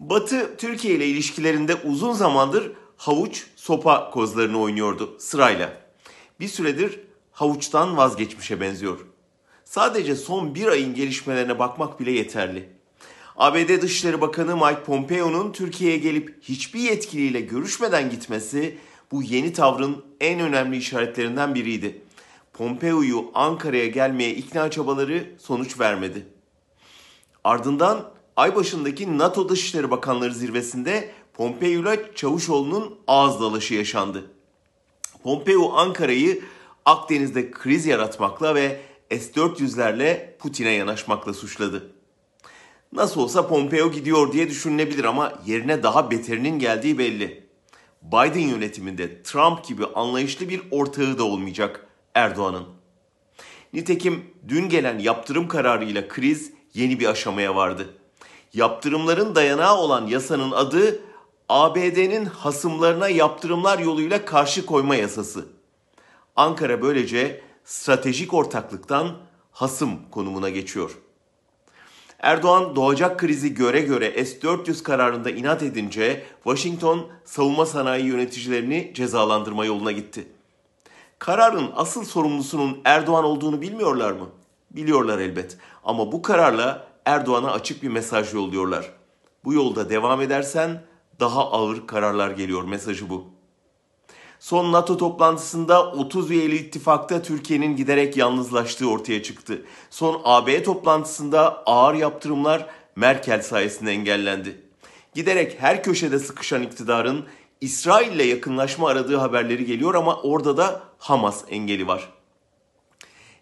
Batı Türkiye ile ilişkilerinde uzun zamandır havuç sopa kozlarını oynuyordu sırayla. Bir süredir havuçtan vazgeçmişe benziyor. Sadece son bir ayın gelişmelerine bakmak bile yeterli. ABD Dışişleri Bakanı Mike Pompeo'nun Türkiye'ye gelip hiçbir yetkiliyle görüşmeden gitmesi bu yeni tavrın en önemli işaretlerinden biriydi. Pompeo'yu Ankara'ya gelmeye ikna çabaları sonuç vermedi. Ardından ay başındaki NATO Dışişleri Bakanları zirvesinde Pompeo ile Çavuşoğlu'nun ağız dalaşı yaşandı. Pompeo Ankara'yı Akdeniz'de kriz yaratmakla ve S-400'lerle Putin'e yanaşmakla suçladı. Nasıl olsa Pompeo gidiyor diye düşünülebilir ama yerine daha beterinin geldiği belli. Biden yönetiminde Trump gibi anlayışlı bir ortağı da olmayacak Erdoğan'ın. Nitekim dün gelen yaptırım kararıyla kriz yeni bir aşamaya vardı. Yaptırımların dayanağı olan yasanın adı ABD'nin hasımlarına yaptırımlar yoluyla karşı koyma yasası. Ankara böylece stratejik ortaklıktan hasım konumuna geçiyor. Erdoğan doğacak krizi göre göre S-400 kararında inat edince Washington savunma sanayi yöneticilerini cezalandırma yoluna gitti. Kararın asıl sorumlusunun Erdoğan olduğunu bilmiyorlar mı? Biliyorlar elbet. Ama bu kararla Erdoğan'a açık bir mesaj yolluyorlar. Bu yolda devam edersen daha ağır kararlar geliyor mesajı bu. Son NATO toplantısında 30 üyeli ittifakta Türkiye'nin giderek yalnızlaştığı ortaya çıktı. Son AB toplantısında ağır yaptırımlar Merkel sayesinde engellendi. Giderek her köşede sıkışan iktidarın İsrail ile yakınlaşma aradığı haberleri geliyor ama orada da Hamas engeli var.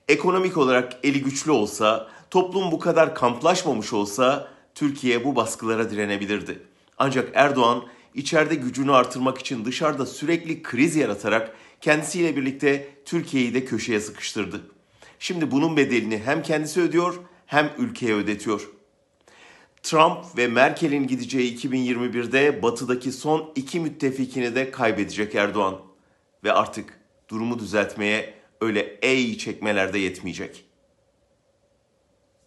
Ekonomik olarak eli güçlü olsa, toplum bu kadar kamplaşmamış olsa Türkiye bu baskılara direnebilirdi. Ancak Erdoğan içeride gücünü artırmak için dışarıda sürekli kriz yaratarak kendisiyle birlikte Türkiye'yi de köşeye sıkıştırdı. Şimdi bunun bedelini hem kendisi ödüyor hem ülkeye ödetiyor. Trump ve Merkel'in gideceği 2021'de batıdaki son iki müttefikini de kaybedecek Erdoğan. Ve artık durumu düzeltmeye öyle ey çekmelerde yetmeyecek.